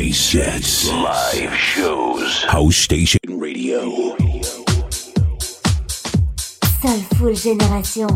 Sets, live shows, house station radio. Soulful Génération.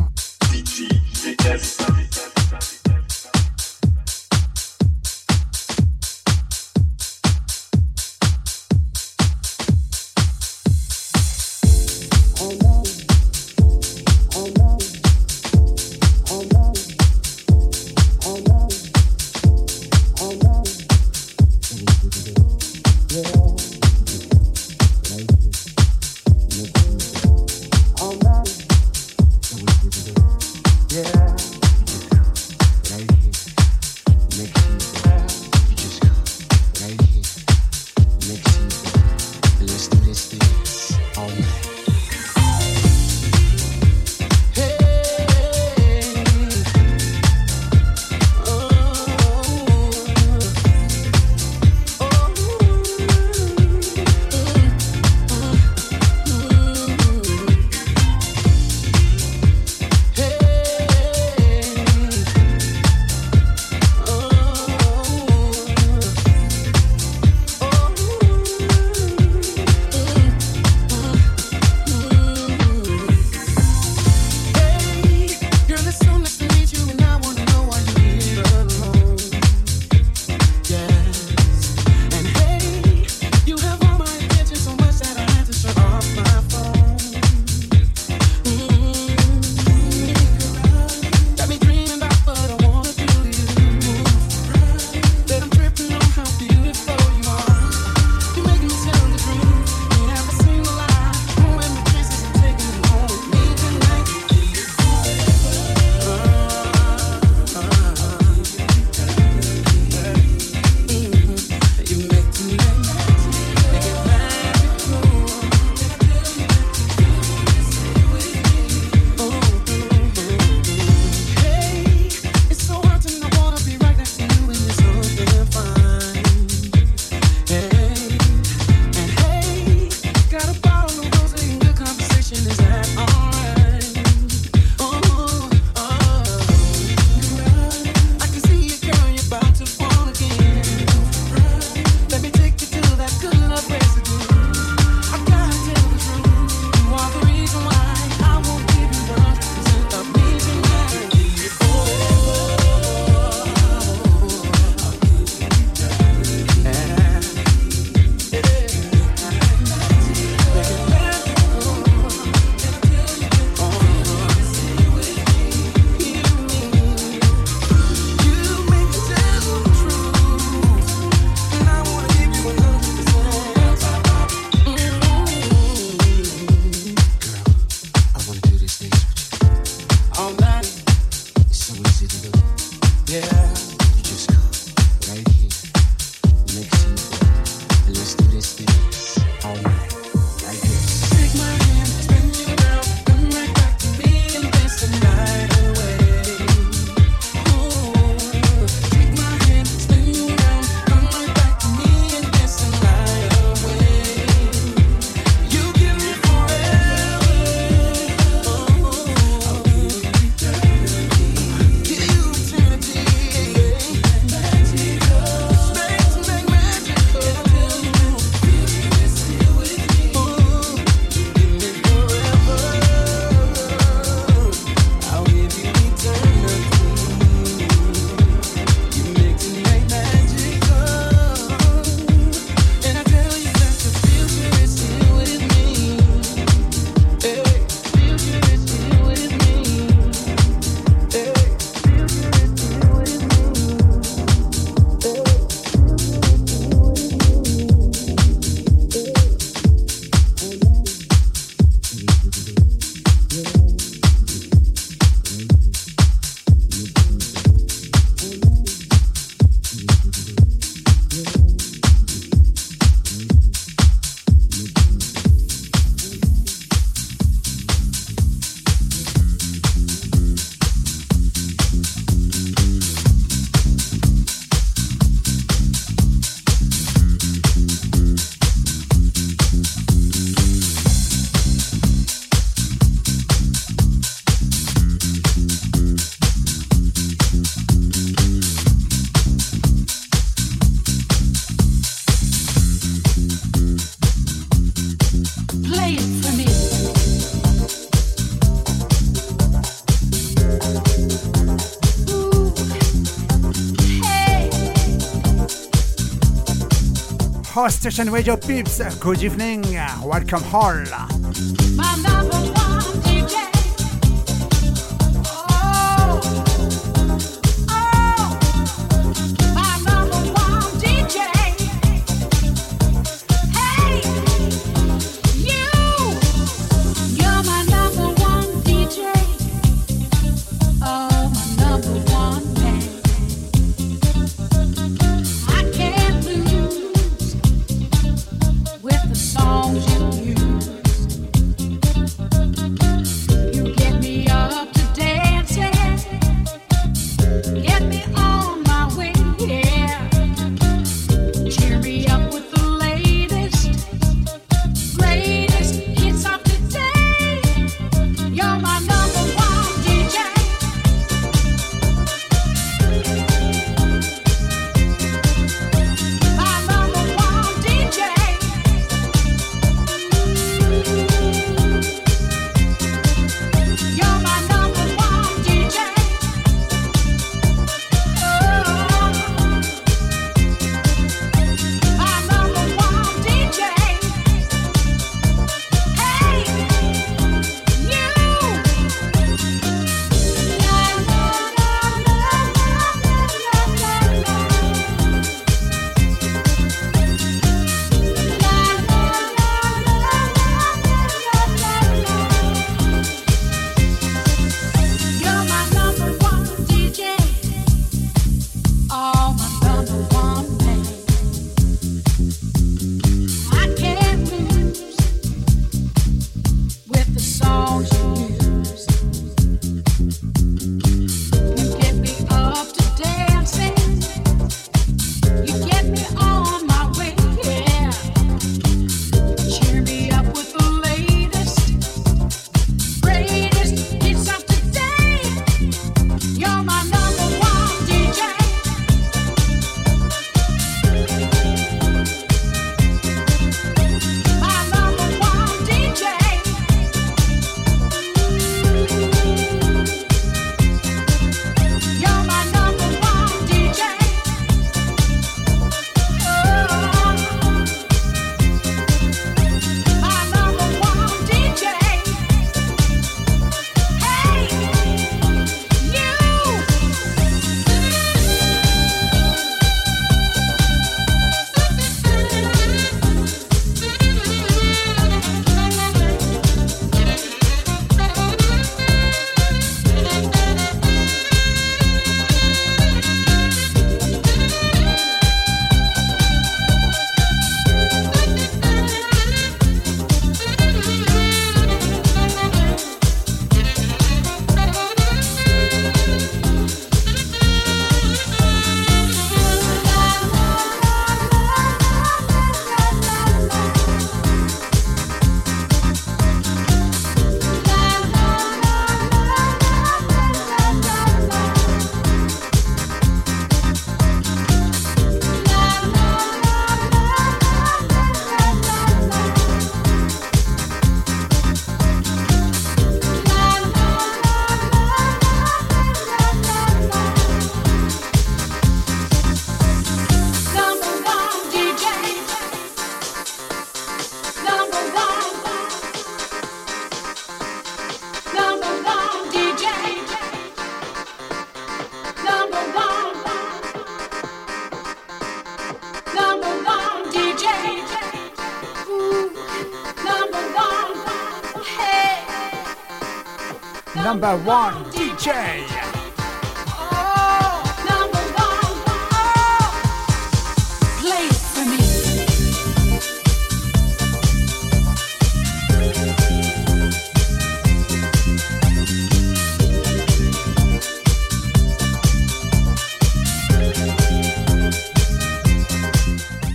Station Radio Peeps, good evening, welcome all. Number one DJ.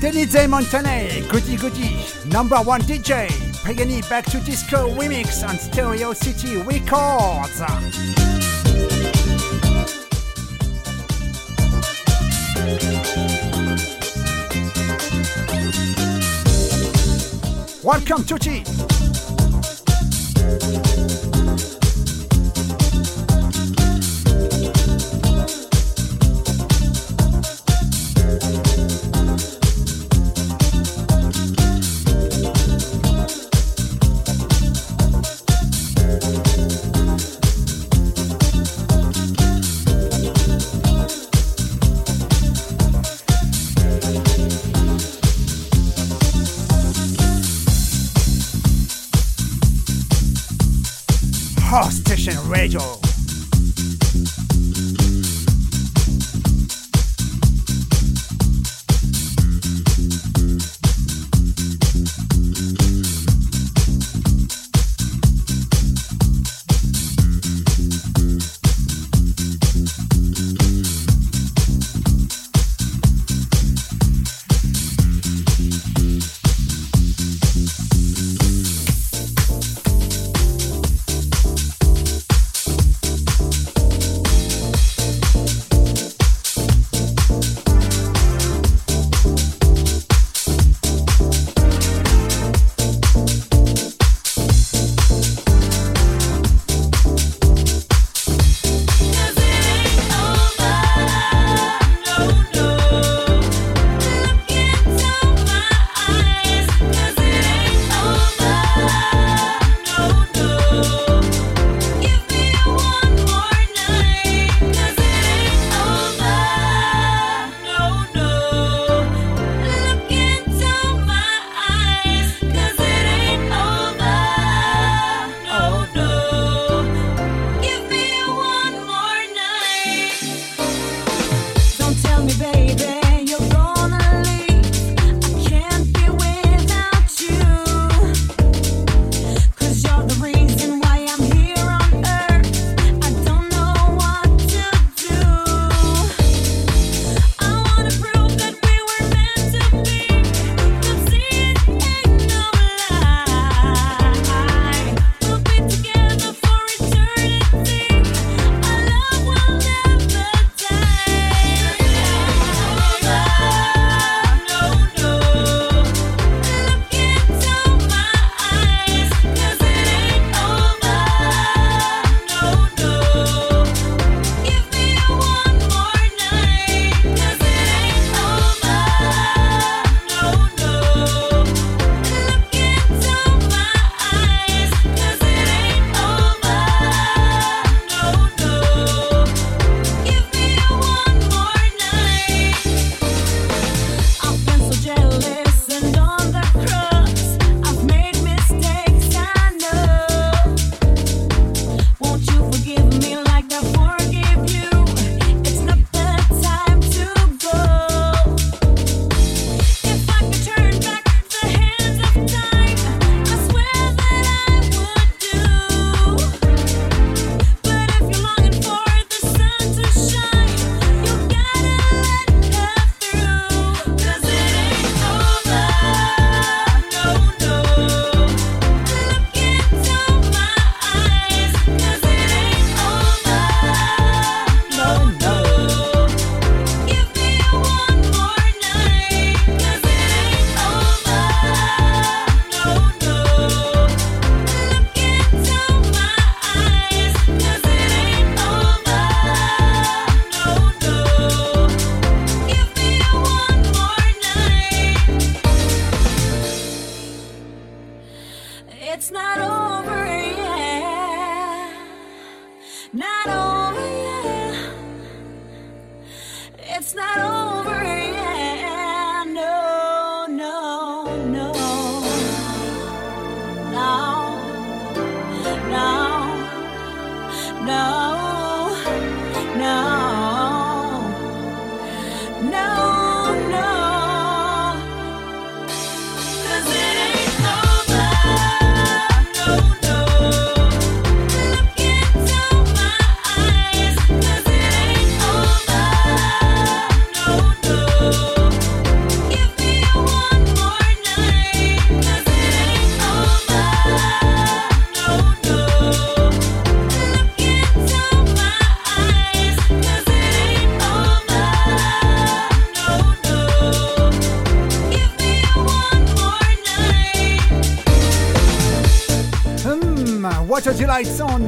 Denise Montana, Goody Goody, number one DJ. Pagani Back to Disco remix on Stereo City Records. Welcome Tucci.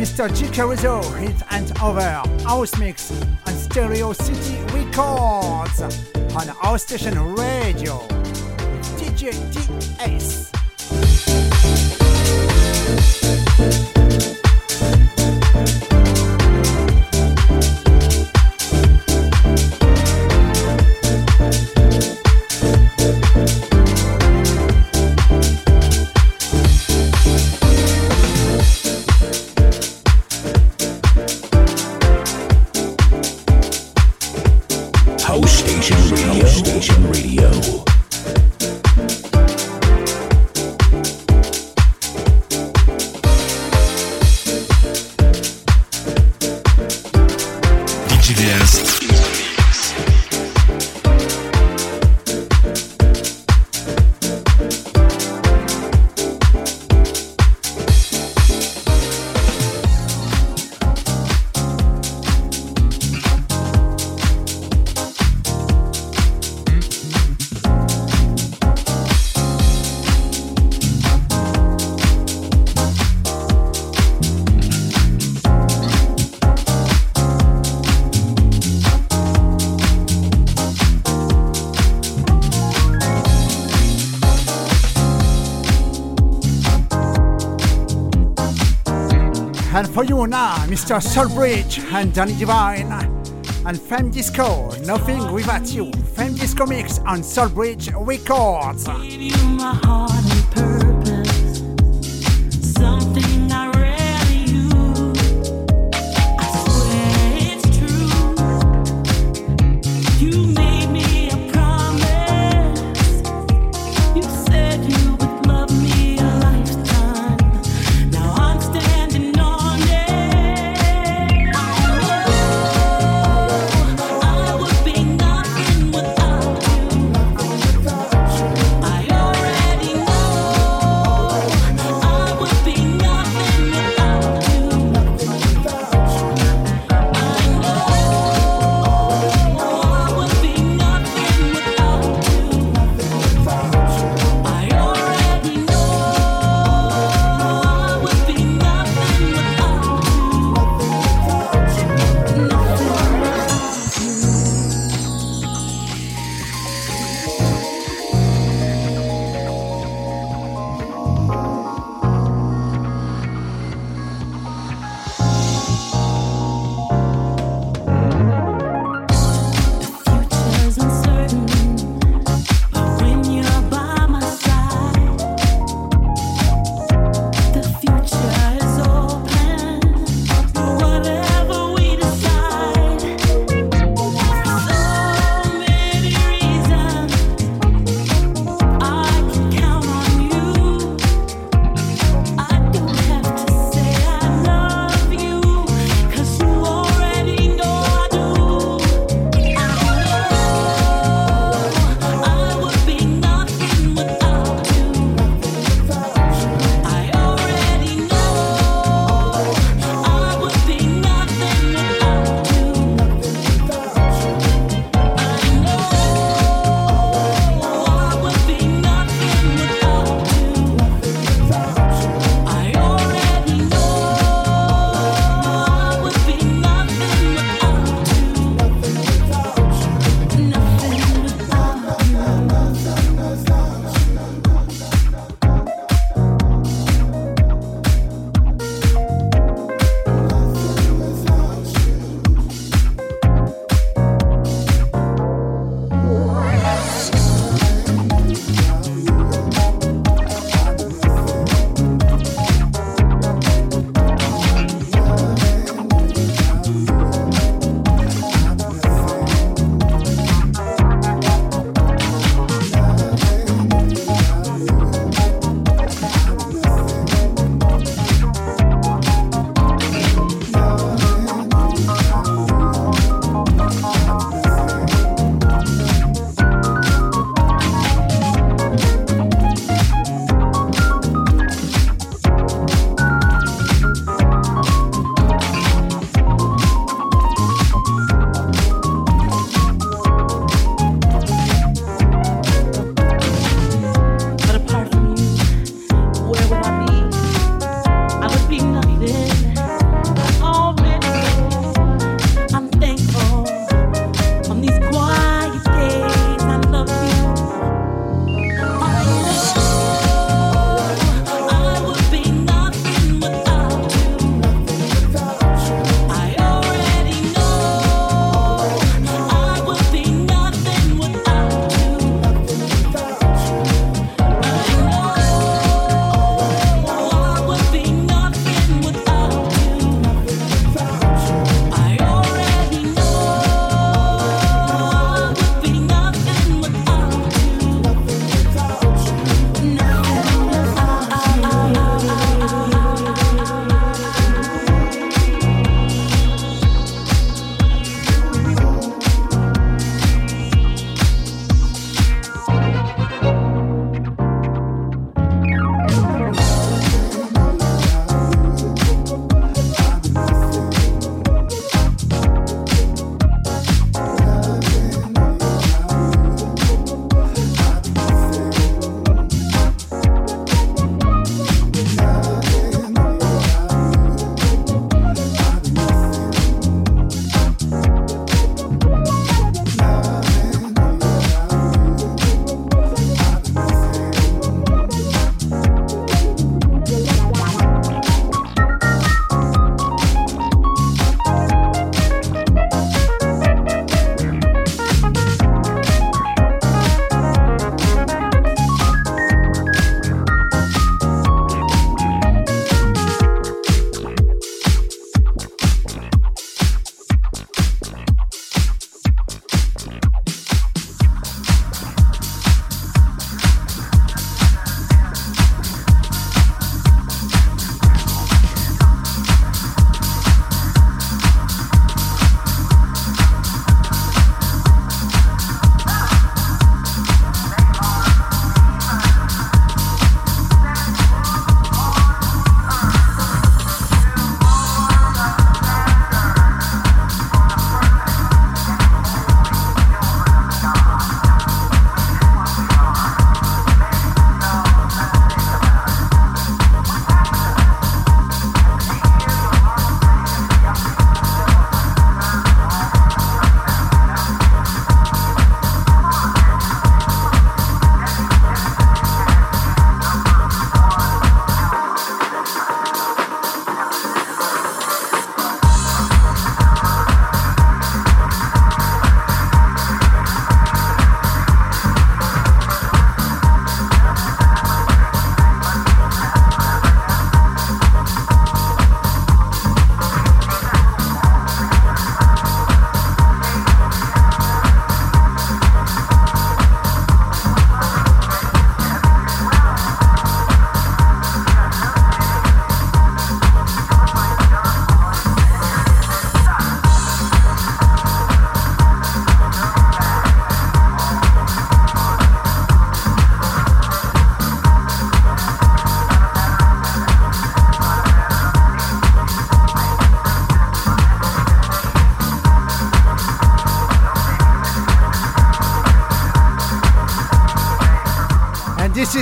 Mr. G. Caruso, Hit and Over, House Mix on Stereo City Records on our station radio. DJ DS. For you now, Mr. Soulbridge and Danny Divine. And Femme Disco, Nothing Without You. Femme Disco Mix on Soulbridge Records.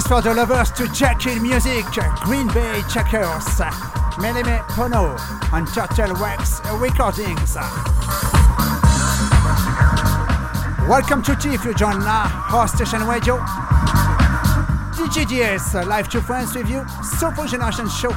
Is for the lovers to check in music, Green Bay Checkers, Meleme Pono, and Turtle Wax Recordings. Welcome to T if you join now, House Station Radio. DJ DS, live to friends you, Super Generation Show.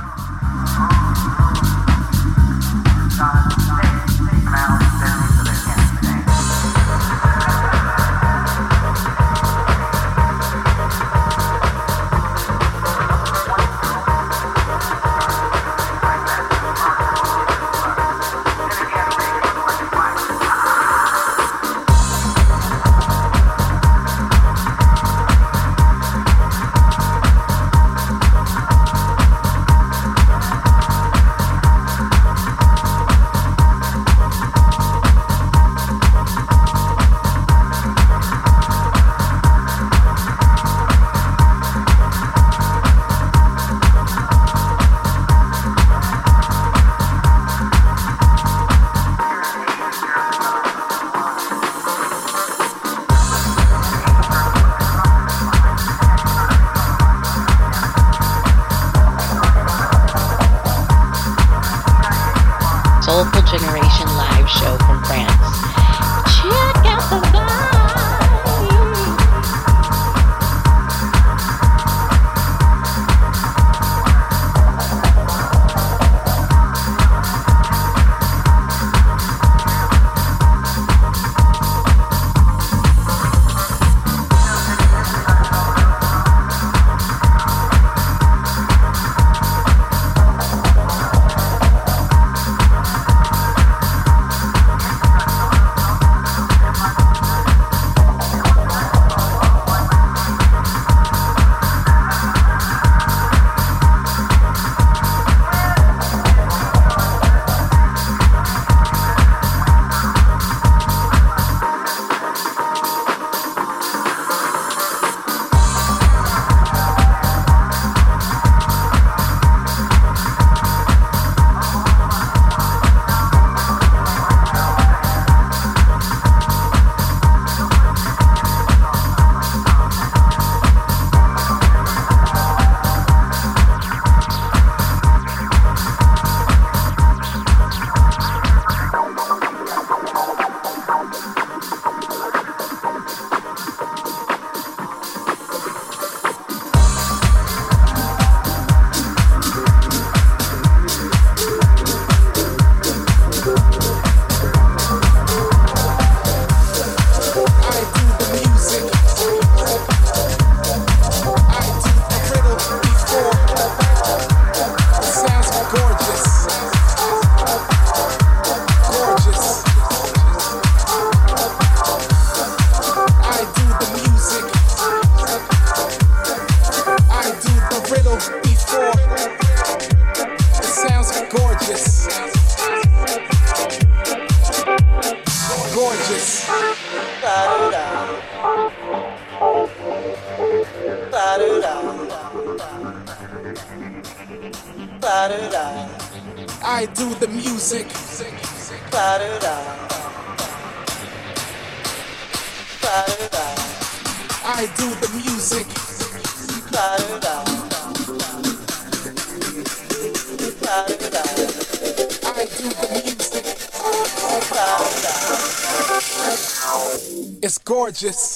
just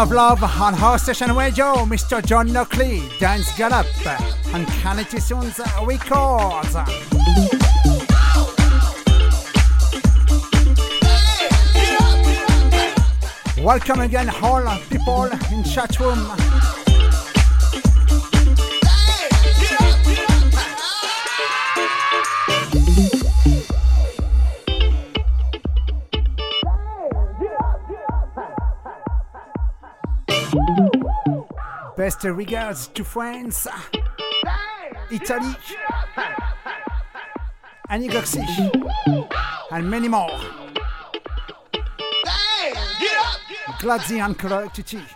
love, love on House Station Radio, Mr. John Knockley, Dance Gallop, and Kennedy Soons Records. Welcome again, all people in chat room. Best regards to France, Italy, Anigoxi, and many more. Gladzy and Correctity.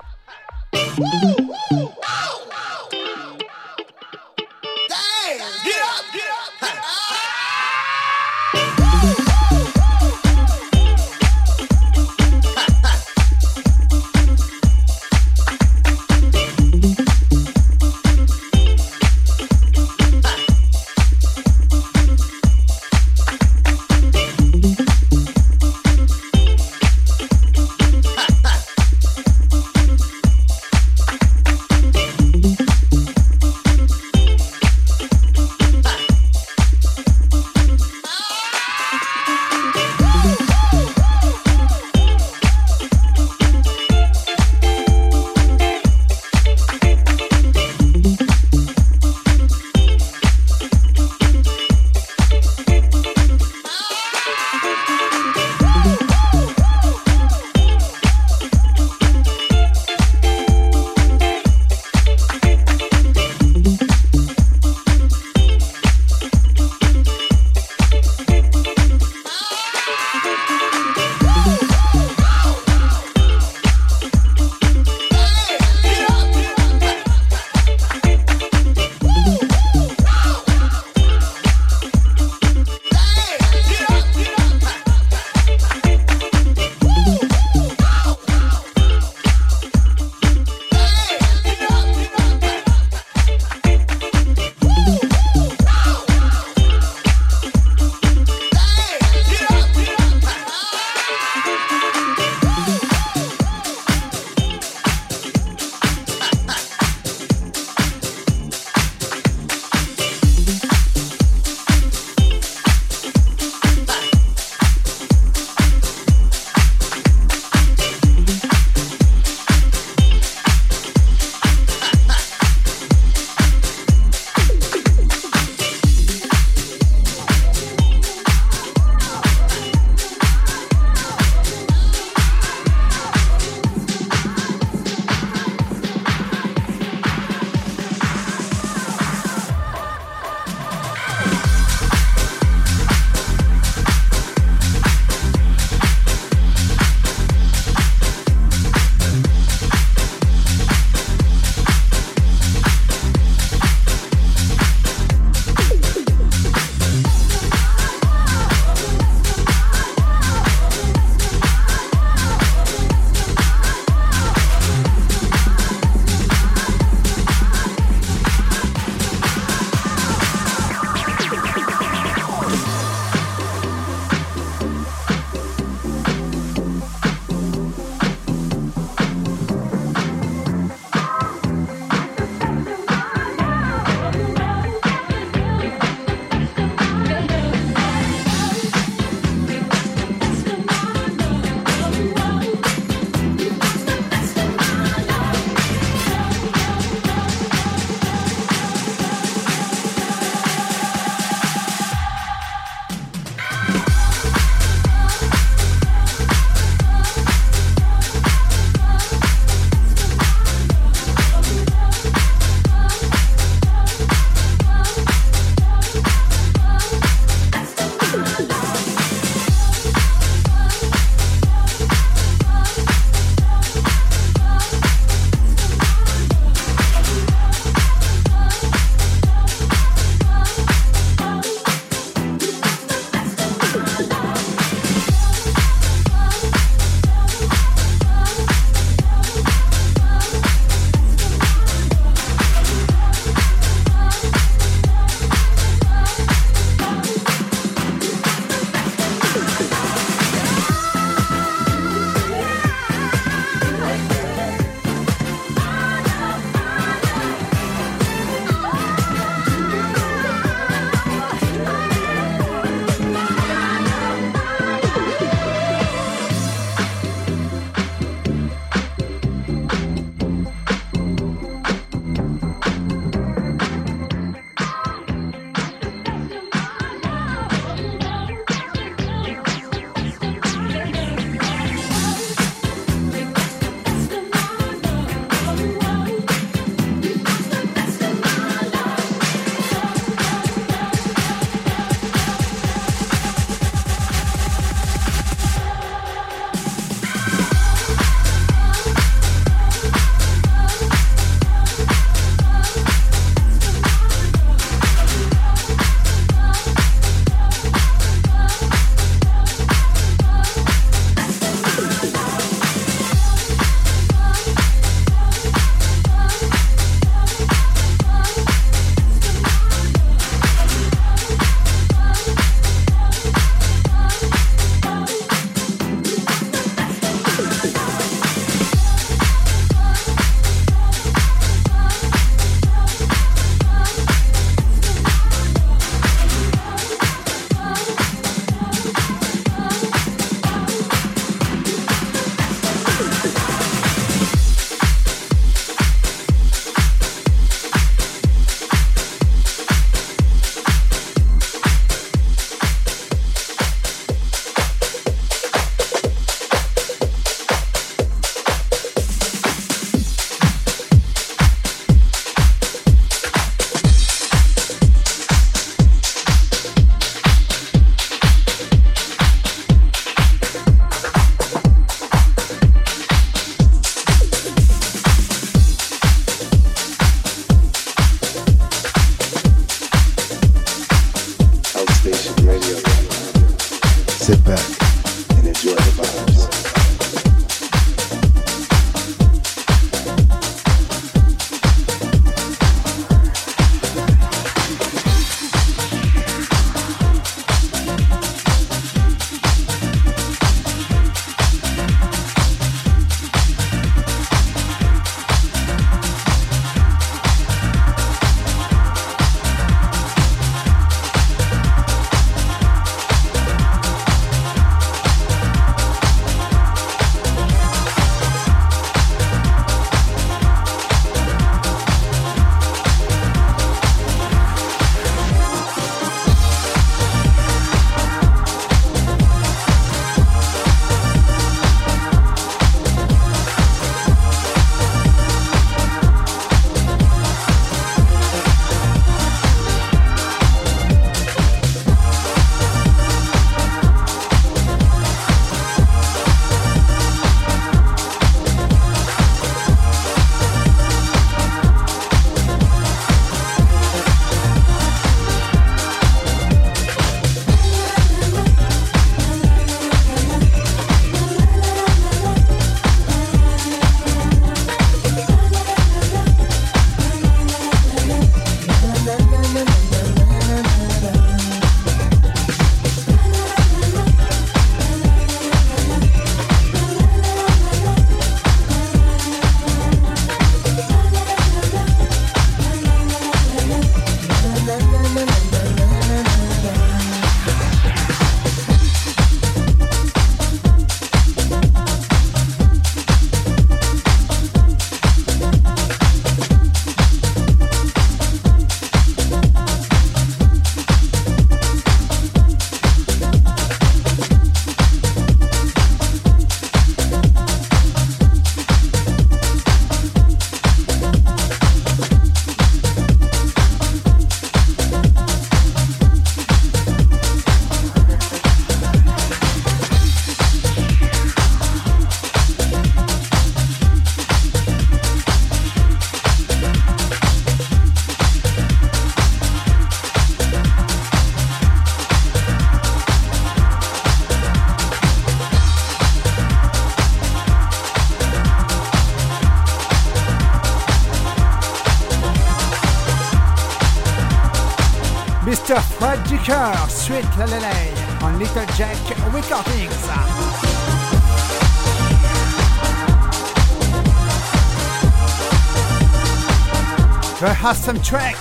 Awesome track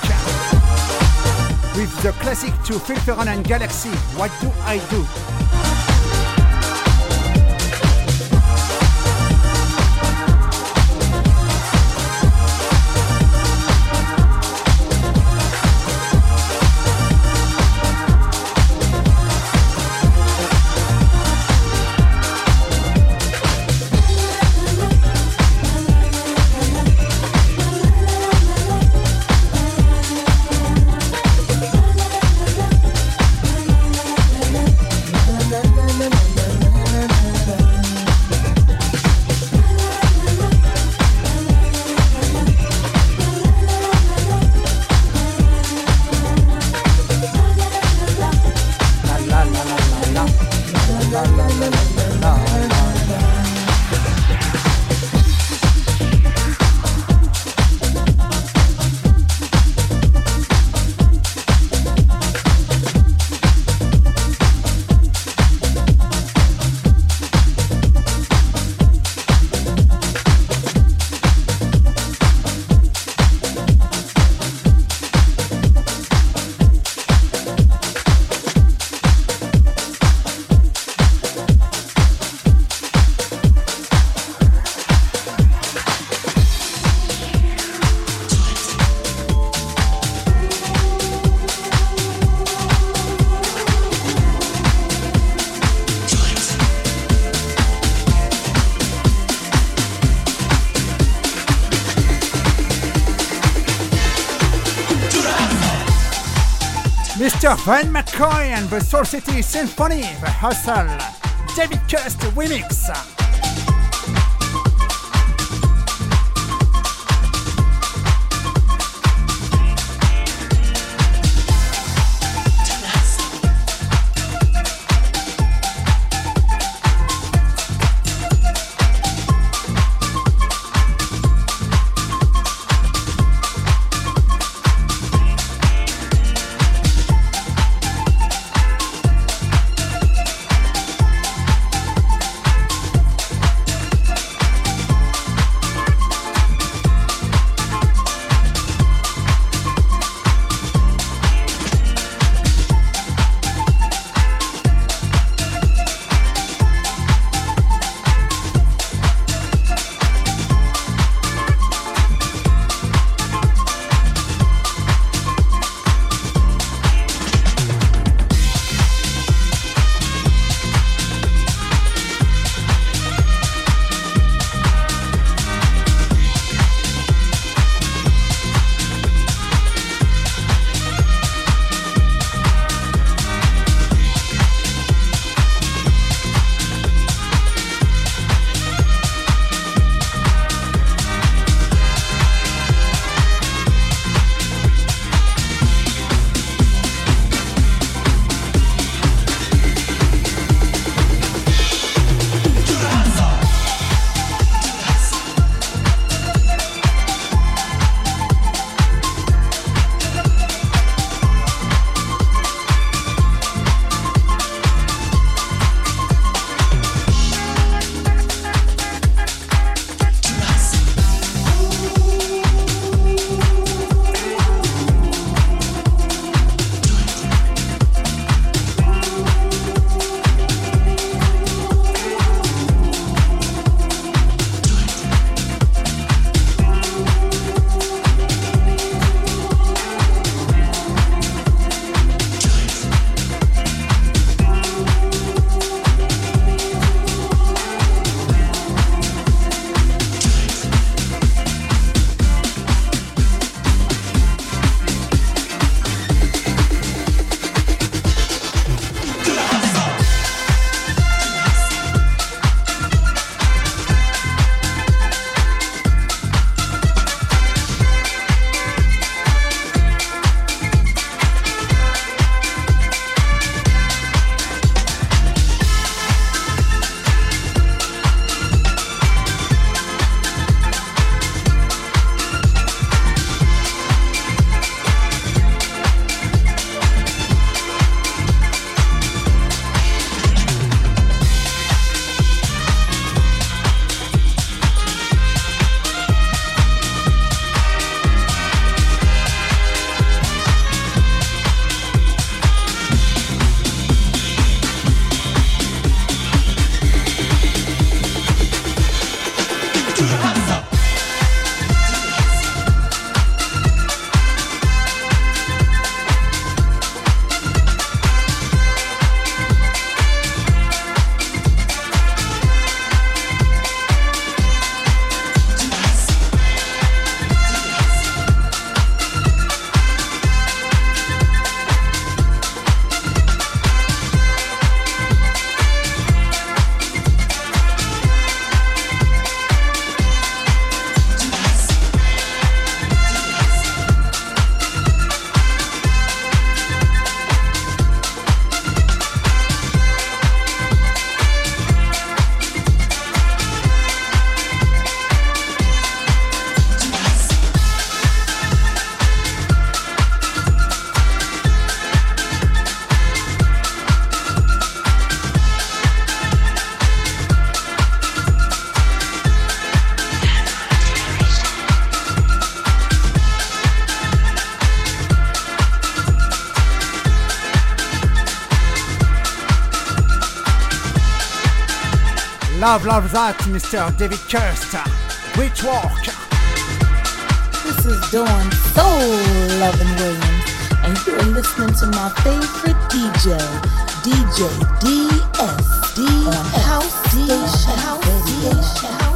with the classic to Filferon and Galaxy. What do I do? Van McCoy and the Soul City Symphony, The Hustle, David Cust remix. Love, love that, Mr. David Kirst. Great work. This is Dawn Soul Loving Williams, and you're listening to my favorite DJ, DJ DSD on House Station. House.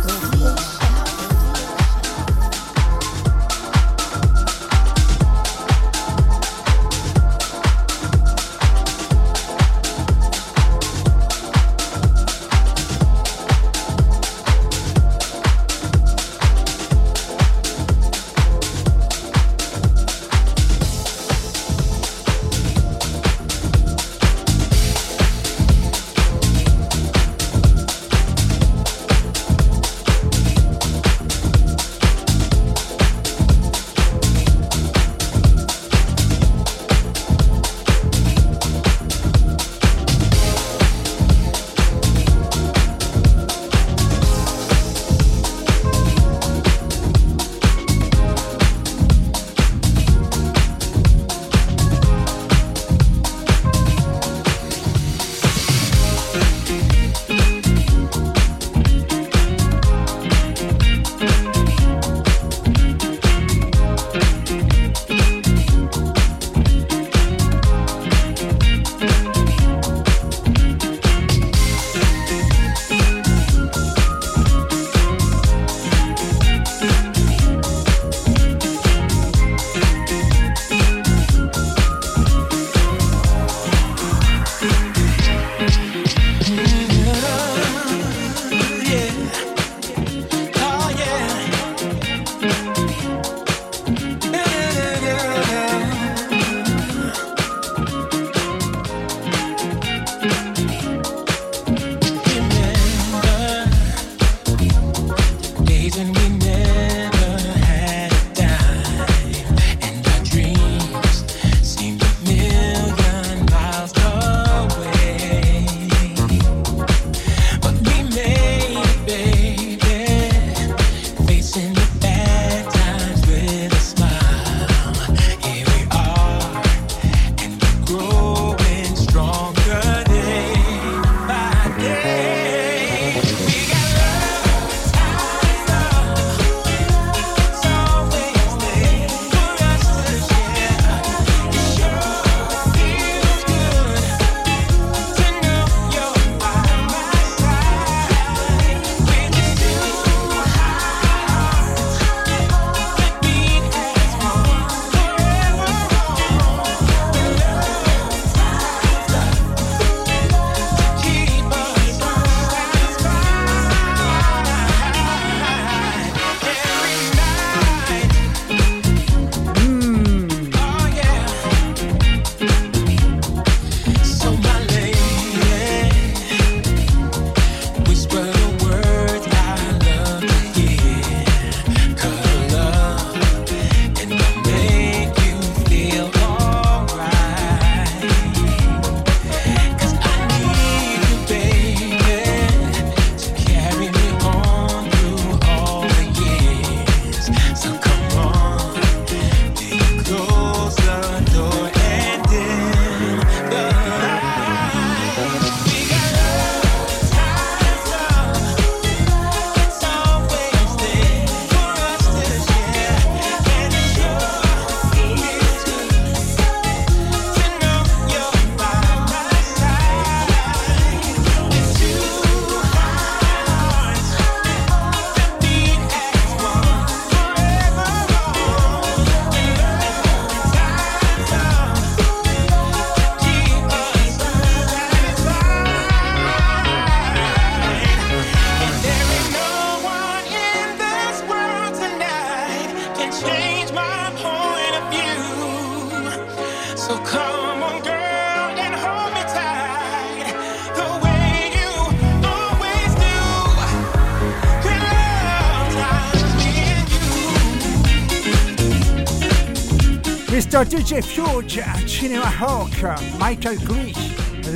DJ Fuge, Chinema Hawk, Michael Gree,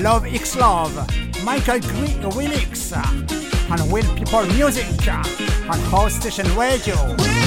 Love X Love, Michael Gree Remix, and Will People Music on House Station Radio.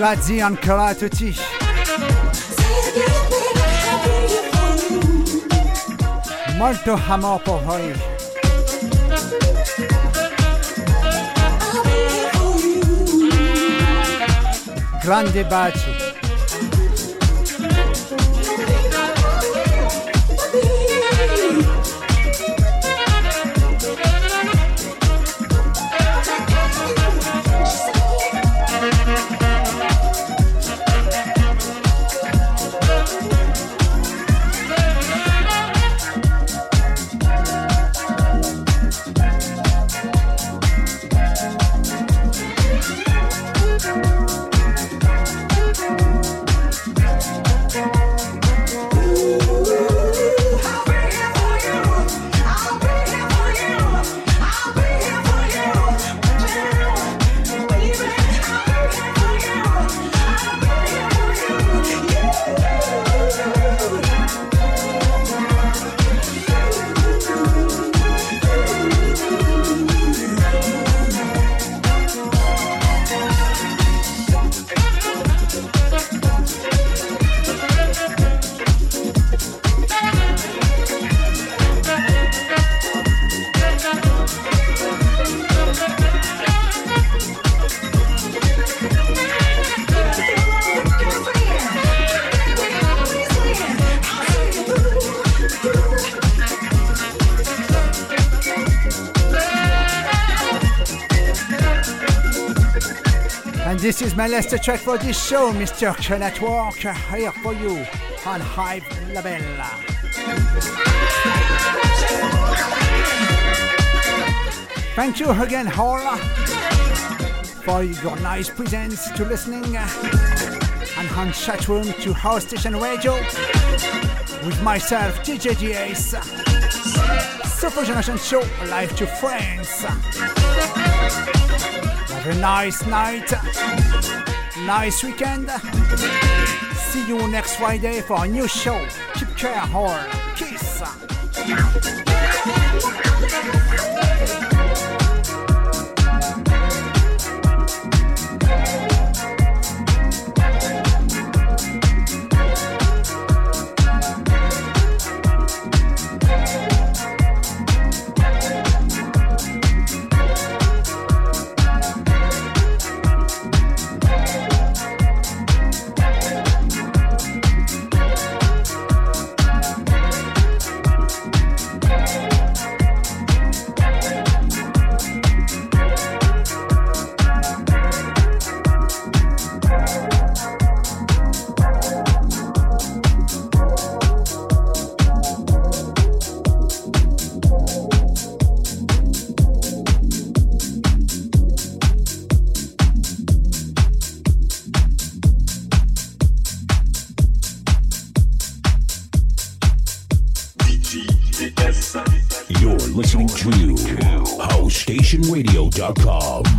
Cladzi to Tish. Molto amato hoy. Grande baci. This is my last track for this show, Mr. Network, here for you on Hype Labella. Thank you again, Hola, for your nice presence to listening and on chat room to House Station Radio with myself, DJ GS. Super Generation Show, live to friends. Have a nice night, nice weekend. See you next Friday for a new show. Keep care, all. Kiss. HouseStationRadio.com.